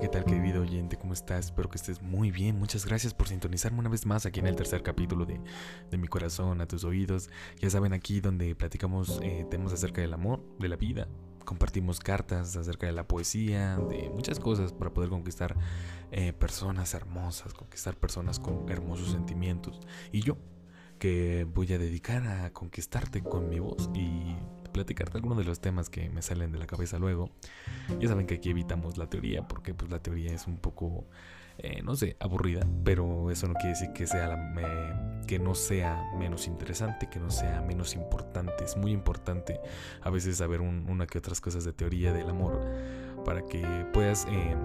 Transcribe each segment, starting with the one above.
¿qué tal querido oyente? ¿Cómo estás? Espero que estés muy bien. Muchas gracias por sintonizarme una vez más aquí en el tercer capítulo de, de Mi Corazón a tus oídos. Ya saben, aquí donde platicamos eh, temas acerca del amor, de la vida. Compartimos cartas acerca de la poesía, de muchas cosas para poder conquistar eh, personas hermosas, conquistar personas con hermosos sentimientos. Y yo, que voy a dedicar a conquistarte con mi voz y platicarte algunos de los temas que me salen de la cabeza luego. Ya saben que aquí evitamos la teoría porque pues la teoría es un poco, eh, no sé, aburrida, pero eso no quiere decir que, sea la, que no sea menos interesante, que no sea menos importante. Es muy importante a veces saber una que otras cosas de teoría del amor para que puedas... Eh,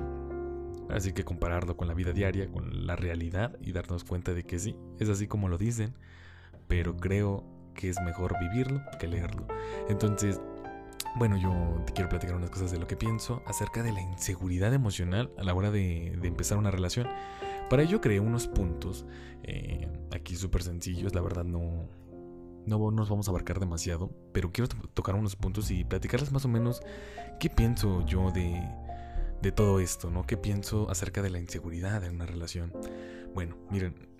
así que compararlo con la vida diaria, con la realidad y darnos cuenta de que sí, es así como lo dicen, pero creo que es mejor vivirlo que leerlo. Entonces, bueno, yo te quiero platicar unas cosas de lo que pienso acerca de la inseguridad emocional a la hora de, empezar una relación. Para ello creé unos puntos, eh, aquí súper sencillos, la verdad no, no nos vamos a abarcar demasiado, pero quiero tocar unos puntos y platicarles más o menos qué pienso yo de, de todo esto, ¿no? ¿Qué pienso acerca de la inseguridad en una relación? Bueno, miren,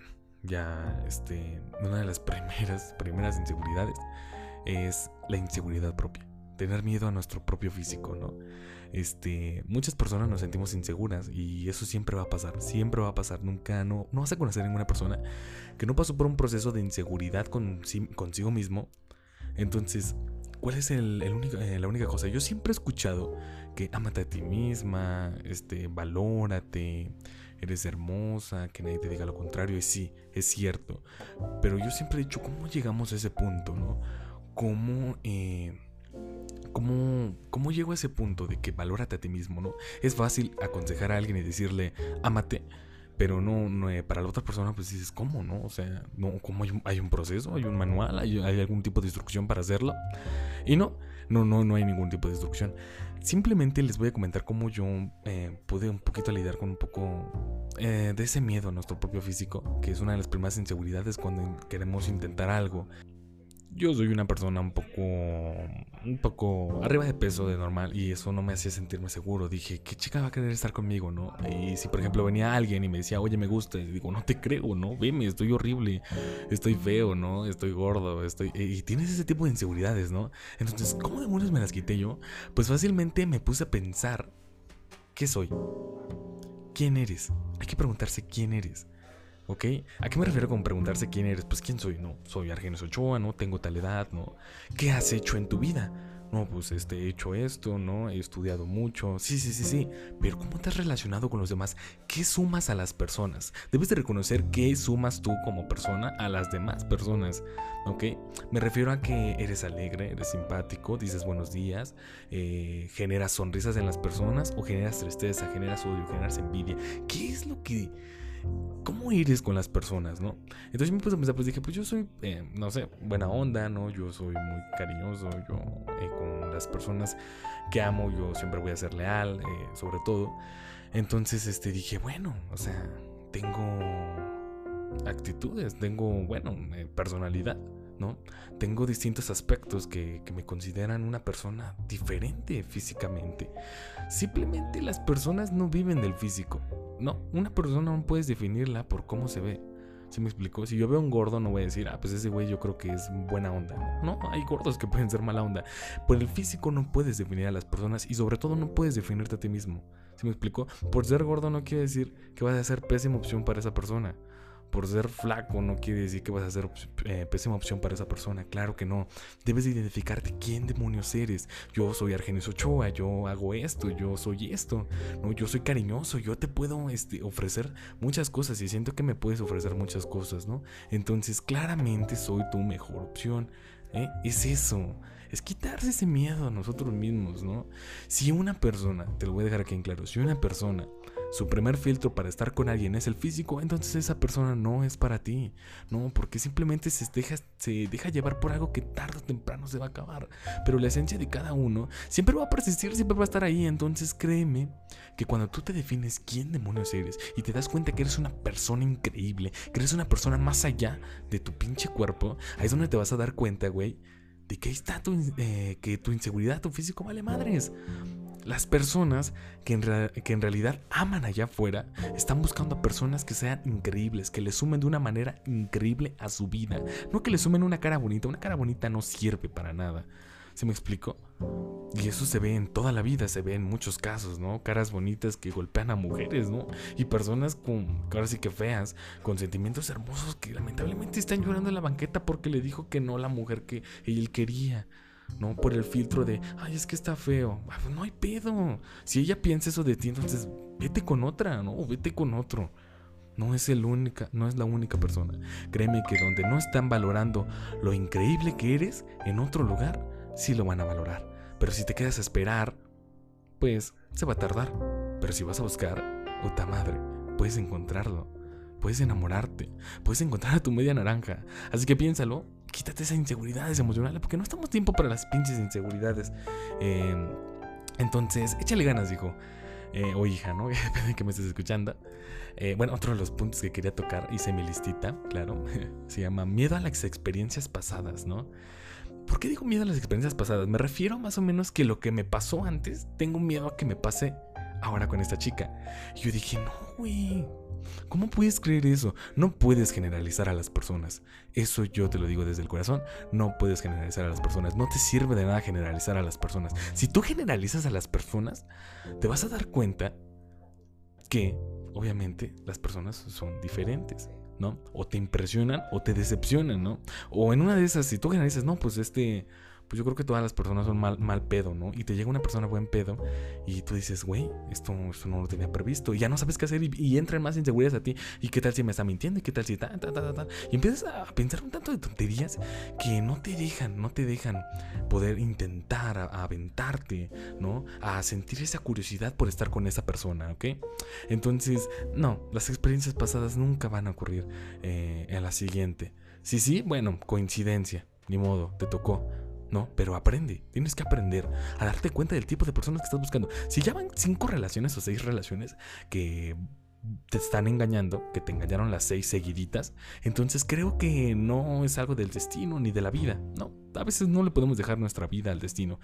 ya este, una de las primeras, primeras inseguridades es la inseguridad propia. Tener miedo a nuestro propio físico, ¿no? Este, muchas personas nos sentimos inseguras y eso siempre va a pasar, siempre va a pasar, nunca, no, no vas a conocer a ninguna persona que no pasó por un proceso de inseguridad con, consigo mismo. Entonces, ¿cuál es el, único, eh, la única cosa? Yo siempre he escuchado que amate a ti misma, este, valórate, eres hermosa, que nadie te diga lo contrario. Y sí, es cierto. Pero yo siempre he dicho, ¿cómo llegamos a ese punto, no? ¿Cómo, eh, cómo, cómo llego a ese punto de que valórate a ti mismo, no? Es fácil aconsejar a alguien y decirle, ámate. Pero no, no eh, para la otra persona, pues dices, ¿cómo, no? O sea, no, ¿cómo hay un, proceso? ¿Hay un manual? ¿Hay, ¿Hay algún tipo de instrucción para hacerlo? Y no, no, no, no hay ningún tipo de instrucción. Simplemente les voy a comentar cómo yo eh, pude un poquito lidiar con un poco eh, de ese miedo a nuestro propio físico, que es una de las primeras inseguridades cuando queremos intentar algo yo soy una persona un poco un poco arriba de peso de normal y eso no me hacía sentirme seguro. Dije, ¿qué chica va a querer estar conmigo, no? Y si por ejemplo venía alguien y me decía, "Oye, me gusta", y digo, "No te creo, no, veme, estoy horrible, estoy feo, no, estoy gordo, estoy y tienes ese tipo de inseguridades, ¿no? Entonces, ¿cómo demonios me las quité yo? Pues fácilmente me puse a pensar, ¿qué soy? ¿Quién eres? Hay que preguntarse quién eres. ¿Ok? ¿A qué me refiero con preguntarse quién eres? Pues quién soy, no, soy Argenis Ochoa, no tengo tal edad, no. ¿Qué has hecho en tu vida? No, pues este, he hecho esto, ¿no? He estudiado mucho. Sí, sí, sí, sí. Pero ¿cómo te has relacionado con los demás? ¿Qué sumas a las personas? Debes de reconocer qué sumas tú como persona a las demás personas. ¿Ok? Me refiero a que eres alegre, eres simpático, dices buenos días, eh, generas sonrisas en las personas o generas tristeza, generas odio, generas envidia. ¿Qué es lo que ¿cómo eres con las personas, no? Entonces me puse a pensar, pues dije, pues yo soy, eh, no sé, buena onda, ¿no? Yo soy muy cariñoso, yo eh, con las personas que amo, yo siempre voy a ser leal, eh, sobre todo. Entonces, este, dije, bueno, o sea, tengo actitudes, tengo, bueno, personalidad. ¿No? Tengo distintos aspectos que, que, me consideran una persona diferente físicamente. Simplemente las personas no viven del físico. No, una persona no puedes definirla por cómo se ve. ¿Sí me explico? Si yo veo un gordo, no voy a decir, ah, pues ese güey yo creo que es buena onda. No, hay gordos que pueden ser mala onda. Por el físico no puedes definir a las personas y sobre todo no puedes definirte a ti mismo. ¿Sí me explico? Por ser gordo no quiere decir que vas a ser pésima opción para esa persona por ser flaco no quiere decir que vas a ser eh, pésima opción para esa persona. Claro que no. Debes identificarte quién demonios eres. Yo soy Argenis Ochoa, yo hago esto, yo soy esto. No, yo soy cariñoso, yo te puedo este, ofrecer muchas cosas y siento que me puedes ofrecer muchas cosas, ¿no? Entonces, claramente soy tu mejor opción. ¿eh? Es eso. Es quitarse ese miedo a nosotros mismos, ¿no? Si una persona, te lo voy a dejar aquí en claro, si una persona su primer filtro para estar con alguien es el físico, entonces esa persona no es para ti. No, porque simplemente se deja, se deja llevar por algo que tarde o temprano se va a acabar. Pero la esencia de cada uno siempre va a persistir, siempre va a estar ahí. Entonces créeme que cuando tú te defines quién demonios eres y te das cuenta que eres una persona increíble, que eres una persona más allá de tu pinche cuerpo, ahí es donde te vas a dar cuenta, güey, de que ahí está tu, eh, que tu inseguridad, tu físico vale madres Las personas que en, que en, realidad aman allá afuera están buscando a personas que sean increíbles, que le sumen de una manera increíble a su vida. No que le sumen una cara bonita. Una cara bonita no sirve para nada. ¿Se me explico? Y eso se ve en toda la vida, se ve en muchos casos, ¿no? Caras bonitas que golpean a mujeres, ¿no? Y personas con, ahora sí que feas, con sentimientos hermosos que lamentablemente están llorando en la banqueta porque le dijo que no la mujer que él quería. ¿No? Por el filtro de, ay, es que está feo. Ah, pues no hay pedo. Si ella piensa eso de ti, entonces vete con otra, ¿no? Vete con otro. No es, el única, no es la única persona. Créeme que donde no están valorando lo increíble que eres, en otro lugar sí lo van a valorar. Pero si te quedas a esperar, pues se va a tardar. Pero si vas a buscar, puta madre, puedes encontrarlo. Puedes enamorarte. Puedes encontrar a tu media naranja. Así que piénsalo. Quítate esa inseguridades emocionales. Porque no estamos tiempo para las pinches inseguridades. Em, entonces, échale ganas, hijo. Eh, o hija, ¿no? Depende de que me estés escuchando. Eh, bueno, otro de los puntos que quería tocar, hice mi listita, claro. se llama miedo a las experiencias pasadas, ¿no? ¿Por qué digo miedo a las experiencias pasadas? Me refiero más o menos que lo que me pasó antes, tengo miedo a que me pase ahora con esta chica. Y yo dije, no, güey. ¿Cómo puedes creer eso? No puedes generalizar a las personas. Eso yo te lo digo desde el corazón. No puedes generalizar a las personas. No te sirve de nada generalizar a las personas. Si tú generalizas a las personas, te vas a dar cuenta que, obviamente, las personas son diferentes. ¿no? O te impresionan o te decepcionan, ¿no? O en una de esas, si tú generalizas, no, pues este, pues yo creo que todas las personas son mal, pedo, ¿no? Y te llega una persona buen pedo y tú dices, güey, esto, esto no lo tenía previsto. Y ya no sabes qué hacer y, entran más inseguridades a ti. ¿Y qué tal si me está mintiendo? ¿Y qué tal si ta? Y empiezas a pensar un tanto de tonterías que no te dejan, no te dejan poder intentar a, aventarte, ¿no? A sentir esa curiosidad por estar con esa persona, ¿ok? Entonces, no, las experiencias pasadas nunca van a ocurrir eh, en la siguiente. Sí, sí, bueno, coincidencia, ni modo, te tocó. No, pero aprende. Tienes que aprender a darte cuenta del tipo de personas que estás buscando. Si ya van cinco relaciones o seis relaciones que te están engañando, que te engañaron las seis seguiditas, entonces creo que no es algo del destino ni de la vida. No, a veces no le podemos dejar nuestra vida al destino.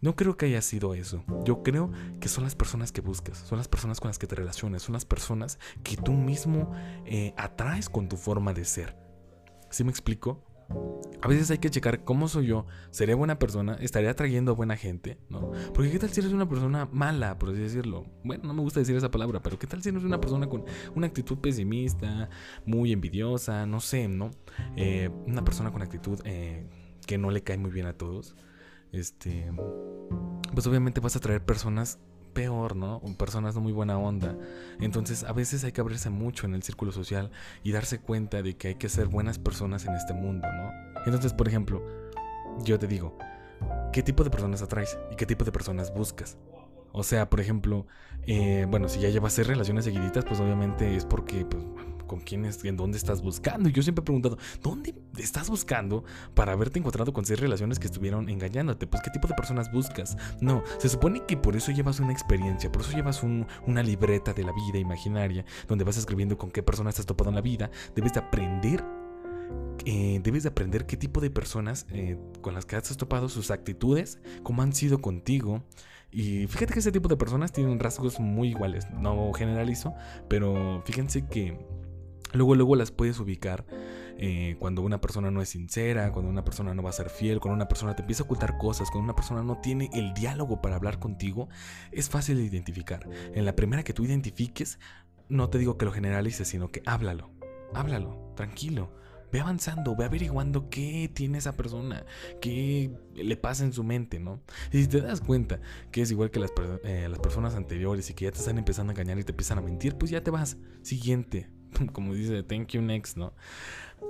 No creo que haya sido eso. Yo creo que son las personas que buscas, son las personas con las que te relacionas, son las personas que tú mismo eh, atraes con tu forma de ser. ¿Sí me explico? A veces hay que checar cómo soy yo. ¿Seré buena persona? ¿Estaré atrayendo a buena gente? ¿No? Porque qué tal si eres una persona mala, por así decirlo. Bueno, no me gusta decir esa palabra, pero qué tal si eres una persona con una actitud pesimista, muy envidiosa, no sé, ¿no? Eh, una persona con actitud eh, que no le cae muy bien a todos. Este, pues obviamente vas a atraer personas peor, ¿no? Personas no muy buena onda. Entonces a veces hay que abrirse mucho en el círculo social y darse cuenta de que hay que ser buenas personas en este mundo, ¿no? Entonces, por ejemplo, yo te digo, ¿qué tipo de personas atraes y qué tipo de personas buscas? O sea, por ejemplo, eh, bueno, si ya llevas seis relaciones seguiditas, pues obviamente es porque pues, con quién es, en dónde estás buscando. Y yo siempre he preguntado, ¿dónde estás buscando para haberte encontrado con seis relaciones que estuvieron engañándote? Pues, ¿qué tipo de personas buscas? No, se supone que por eso llevas una experiencia, por eso llevas una libreta de la vida imaginaria, donde vas escribiendo con qué personas estás topado en la vida. Debes de aprender eh, debes de aprender qué tipo de personas eh, con las que has topado, sus actitudes, cómo han sido contigo. Y fíjate que ese tipo de personas tienen rasgos muy iguales. No generalizo, pero fíjense que Luego, luego las puedes ubicar eh, cuando una persona no es sincera, cuando una persona no va a ser fiel, cuando una persona te empieza a ocultar cosas, cuando una persona no tiene el diálogo para hablar contigo, es fácil de identificar. En la primera que tú identifiques, no te digo que lo generalices, sino que háblalo, háblalo, tranquilo. Ve avanzando, ve averiguando qué tiene esa persona, qué le pasa en su mente, ¿no? Y si te das cuenta que es igual que las, eh, las personas anteriores y que ya te están empezando a engañar y te empiezan a mentir, pues ya te vas. Siguiente, como dice, thank you next, ¿no?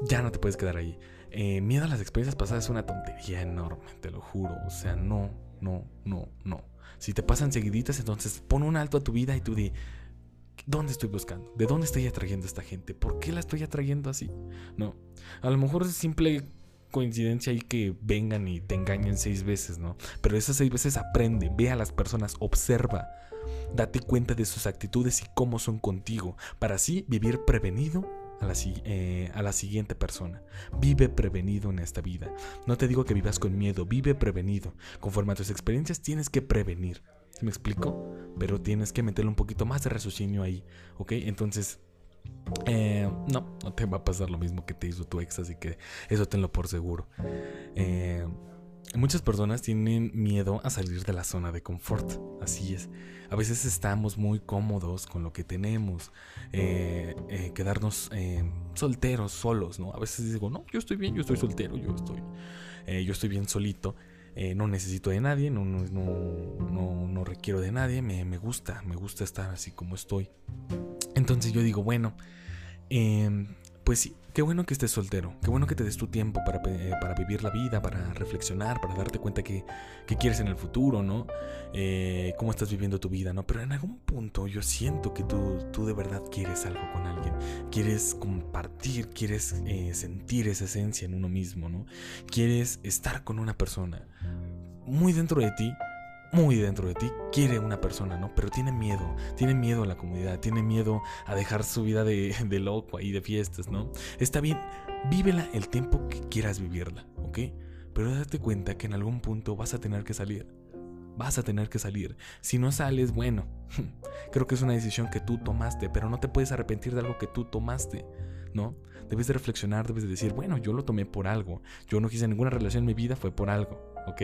Ya no te puedes quedar ahí. Eh, miedo a las experiencias pasadas es una tontería enorme, te lo juro. O sea, no, no, no, no. Si te pasan seguiditas, entonces pon un alto a tu vida y tú di, ¿dónde estoy buscando? ¿De dónde estoy atrayendo a esta gente? ¿Por qué la estoy atrayendo así? No. A lo mejor es simple coincidencia ahí que vengan y te engañen seis veces, ¿no? Pero esas seis veces aprende, ve a las personas, observa Date cuenta de sus actitudes y cómo son contigo, para así vivir prevenido a la, eh, a la, siguiente persona. Vive prevenido en esta vida. No te digo que vivas con miedo, vive prevenido. Conforme a tus experiencias tienes que prevenir. ¿Sí me explico? Pero tienes que meterle un poquito más de raciocinio ahí, ¿ok? Entonces, eh, no, no te va a pasar lo mismo que te hizo tu ex, así que eso tenlo por seguro. Eh, muchas personas tienen miedo a salir de la zona de confort, así es. A veces estamos muy cómodos con lo que tenemos, eh, quedarnos solteros, solos, ¿no? A veces digo, no, yo estoy bien, yo estoy soltero, yo estoy, yo estoy bien solito. no necesito de nadie, no, no, no, no requiero de nadie, me, me, gusta, me gusta estar así como estoy. Entonces yo digo, bueno, em, pues sí, qué bueno que estés soltero, qué bueno que te des tu tiempo para, eh, para vivir la vida, para reflexionar, para darte cuenta que, que quieres en el futuro, ¿no? Eh, cómo estás viviendo tu vida, ¿no? Pero en algún punto yo siento que tú, tú de verdad quieres algo con alguien, quieres compartir, quieres eh, sentir esa esencia en uno mismo, ¿no? Quieres estar con una persona muy dentro de ti muy dentro de ti quiere una persona, ¿no? Pero tiene miedo, tiene miedo a la comunidad, tiene miedo a dejar su vida de, de loco ahí, de fiestas, ¿no? Está bien, vívela el tiempo que quieras vivirla, ¿ok? Pero date cuenta que en algún punto vas a tener que salir. Vas a tener que salir. Si no sales, bueno, creo que es una decisión que tú tomaste, pero no te puedes arrepentir de algo que tú tomaste, ¿no? Debes de reflexionar, debes de decir, bueno, yo lo tomé por algo. Yo no quise ninguna relación en mi vida, fue por algo, ¿ok?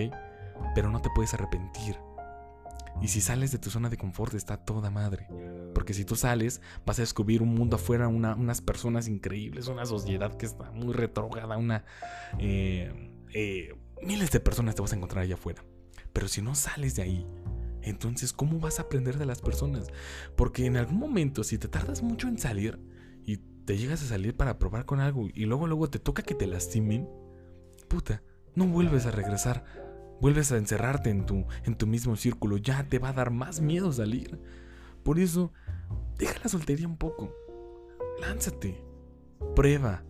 Pero no te puedes arrepentir. Y si sales de tu zona de confort está toda madre. Porque si tú sales, vas a descubrir un mundo afuera, unas personas increíbles, una sociedad que está muy retrograda, una... Eh, eh, miles de personas te vas a encontrar allá afuera. Pero si no sales de ahí, entonces ¿cómo vas a aprender de las personas? Porque en algún momento, si te tardas mucho en salir y te llegas a salir para probar con algo y luego luego te toca que te lastimen, puta, no vuelves a regresar vuelves a encerrarte en tu, en tu mismo círculo, ya te va a dar más miedo salir. Por eso, deja la soltería un poco. Lánzate. Prueba.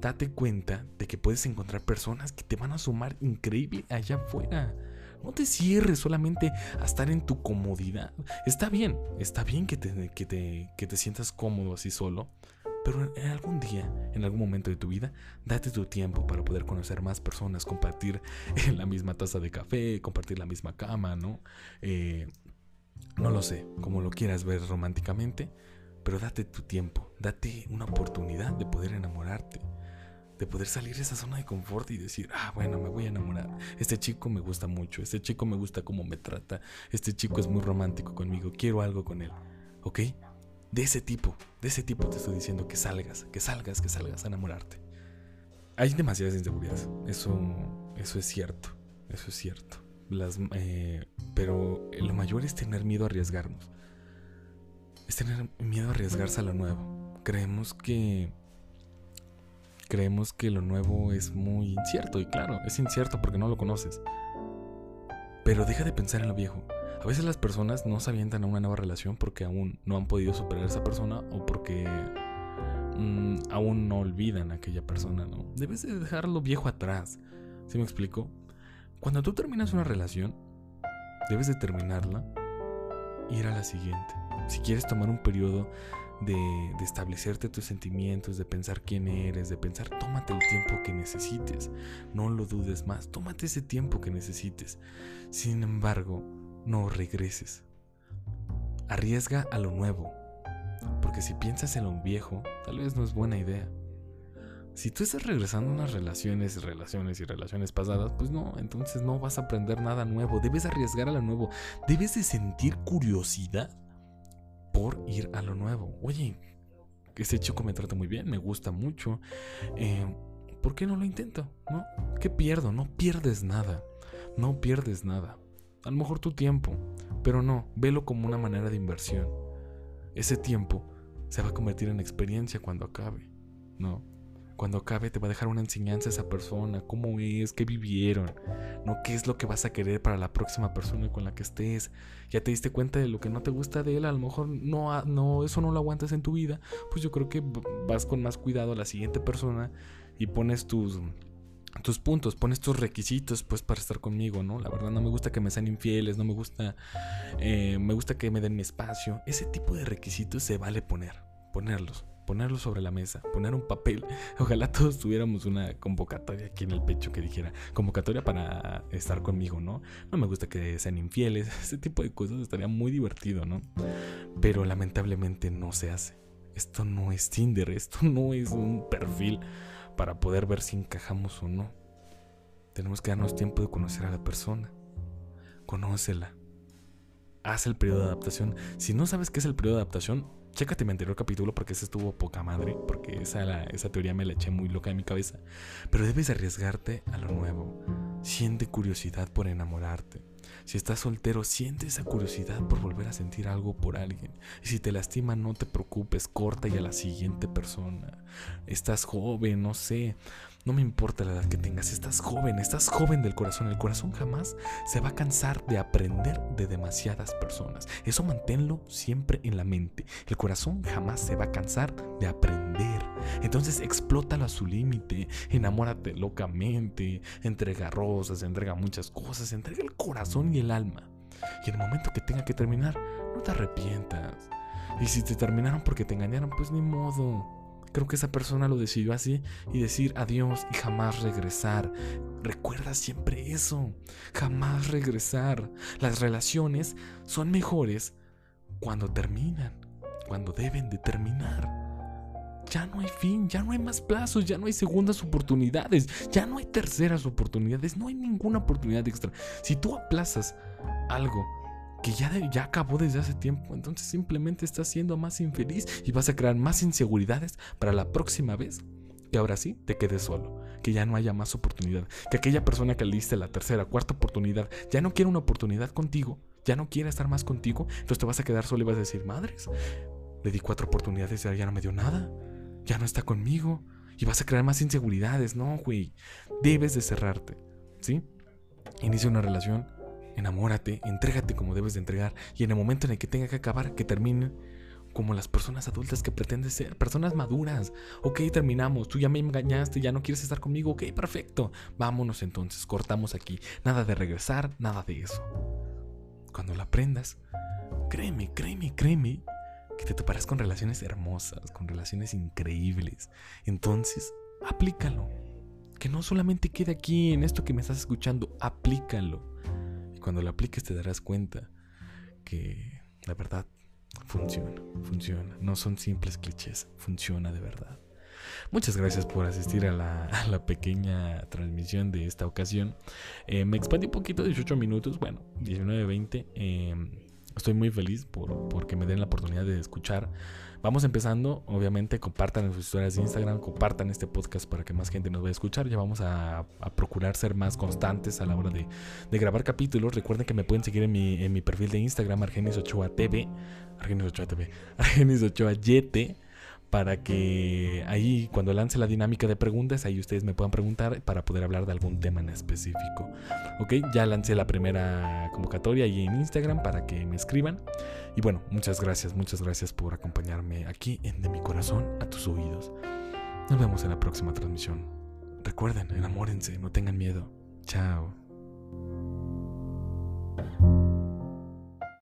Date cuenta de que puedes encontrar personas que te van a sumar increíble allá afuera. No te cierres solamente a estar en tu comodidad. Está bien, está bien que te, que te, que te sientas cómodo así solo, pero en algún día, en algún momento de tu vida, date tu tiempo para poder conocer más personas, compartir la misma taza de café, compartir la misma cama, ¿no? Eh, no lo sé, como lo quieras ver románticamente, pero date tu tiempo, date una oportunidad de poder enamorarte, de poder salir de esa zona de confort y decir, ah, bueno, me voy a enamorar. Este chico me gusta mucho, este chico me gusta cómo me trata, este chico es muy romántico conmigo, quiero algo con él, ¿ok? De ese tipo, de ese tipo te estoy diciendo que salgas, que salgas, que salgas a enamorarte. Hay demasiadas inseguridades, eso, eso es cierto, eso es cierto. Eh, pero lo mayor es tener miedo a arriesgarnos. Es tener miedo a arriesgarse a lo nuevo. Creemos que creemos que lo nuevo es muy incierto y claro, es incierto porque no lo conoces. Pero deja de pensar en lo viejo. A veces las personas no se avientan a una nueva relación porque aún no han podido superar a esa persona o porque mm, aún no olvidan a aquella persona, ¿no? Debes de dejar lo viejo atrás. ¿Sí me explico? Cuando tú terminas una relación, debes de terminarla y ir a la siguiente. Si quieres tomar un periodo de, de, establecerte tus sentimientos, de pensar quién eres, de pensar, tómate el tiempo que necesites. No lo dudes más, tómate ese tiempo que necesites. Sin embargo, no regreses. Arriesga a lo nuevo, porque si piensas en lo viejo, tal vez no es buena idea. Si tú estás regresando a unas relaciones, relaciones y relaciones pasadas, pues no, entonces no vas a aprender nada nuevo. Debes arriesgar a lo nuevo. Debes de sentir curiosidad por ir a lo nuevo. Oye, ese chico me trata muy bien, me gusta mucho. Eh, ¿Por qué no lo intento? ¿No? ¿Qué pierdo? No pierdes nada. No pierdes nada. A lo mejor tu tiempo, pero no, velo como una manera de inversión. Ese tiempo se va a convertir en experiencia cuando acabe, ¿no? Cuando acabe te va a dejar una enseñanza a esa persona, cómo es, qué vivieron, no qué es lo que vas a querer para la próxima persona con la que estés. Ya te diste cuenta de lo que no te gusta de él, a lo mejor no, no eso no lo aguantas en tu vida, pues yo creo que vas con más cuidado a la siguiente persona y pones tus tus puntos, pones tus requisitos pues para estar conmigo, ¿no? La verdad no me gusta que me sean infieles, no me gusta, eh, me gusta que me den mi espacio. Ese tipo de requisitos se vale poner, ponerlos, ponerlo sobre la mesa, poner un papel. Ojalá todos tuviéramos una convocatoria aquí en el pecho que dijera convocatoria para estar conmigo, ¿no? No me gusta que sean infieles, ese tipo de cosas estaría muy divertido, ¿no? Pero lamentablemente no se hace. Esto no es Tinder, esto no es un perfil para poder ver si encajamos o no. Tenemos que darnos tiempo de conocer a la persona. Conócela. Haz el periodo de adaptación. Si no sabes qué es el periodo de adaptación, chécate mi anterior capítulo porque ese estuvo poca madre, porque esa, esa teoría me la eché muy loca en mi cabeza. Pero debes arriesgarte a lo nuevo. Siente curiosidad por enamorarte. Si estás soltero, siente esa curiosidad por volver a sentir algo por alguien. Y si te lastima, no te preocupes, corta y a la siguiente persona. Estás joven, no sé. No me importa la edad que tengas, estás joven, estás joven del corazón. El corazón jamás se va a cansar de aprender de demasiadas personas. Eso manténlo siempre en la mente. El corazón jamás se va a cansar de aprender. Entonces explótalo a su límite, enamórate locamente, entrega rosas, entrega muchas cosas, entrega el corazón y el alma. Y en el momento que tenga que terminar, no te arrepientas. Y si te terminaron porque te engañaron, pues ni modo. Creo que esa persona lo decidió así y decir adiós y jamás regresar. Recuerda siempre eso, jamás regresar. Las relaciones son mejores cuando terminan, cuando deben de terminar. Ya no hay fin, ya no hay más plazos, ya no hay segundas oportunidades, ya no hay terceras oportunidades, no hay ninguna oportunidad extra. Si tú aplazas algo que ya, ya acabó desde hace tiempo. Entonces simplemente estás siendo más infeliz y vas a crear más inseguridades para la próxima vez que ahora sí te quedes solo, que ya no haya más oportunidad, que aquella persona que le diste la tercera, cuarta oportunidad ya no quiere una oportunidad contigo, ya no quiere estar más contigo, entonces te vas a quedar solo y vas a decir, madres, le di cuatro oportunidades y ya no me dio nada, ya no está conmigo y vas a crear más inseguridades, no, güey, debes de cerrarte, ¿sí? Inicia una relación enamórate, entrégate como debes de entregar y en el momento en el que tenga que acabar, que termine como las personas adultas que pretendes ser, personas maduras. Ok, terminamos, tú ya me engañaste, ya no quieres estar conmigo, ok, perfecto, vámonos entonces, cortamos aquí, nada de regresar, nada de eso. Cuando la aprendas, créeme, créeme, créeme, que te toparás con relaciones hermosas, con relaciones increíbles. Entonces, aplícalo. Que no solamente quede aquí en esto que me estás escuchando, aplícalo cuando lo apliques te darás cuenta que la verdad funciona, funciona. No son simples clichés, funciona de verdad. Muchas gracias por asistir a la, pequeña transmisión de esta ocasión. Eh, me expandí un poquito, 18 minutos, bueno, 19, 20. Eh, estoy muy feliz por, porque me den la oportunidad de escuchar Vamos empezando, obviamente compartan sus historias de Instagram, compartan este podcast para que más gente nos vaya a escuchar. Ya vamos a, procurar ser más constantes a la hora de, grabar capítulos. Recuerden que me pueden seguir en mi, en mi perfil de Instagram, Argenis Ochoa TV, Argenis Ochoa TV, Argenis Ochoa YT para que ahí cuando lance la dinámica de preguntas, ahí ustedes me puedan preguntar para poder hablar de algún tema en específico. Ok, ya lancé la primera convocatoria ahí en Instagram para que me escriban. Y bueno, muchas gracias, muchas gracias por acompañarme aquí en De mi corazón a tus oídos. Nos vemos en la próxima transmisión. Recuerden, enamórense, no tengan miedo. Chao.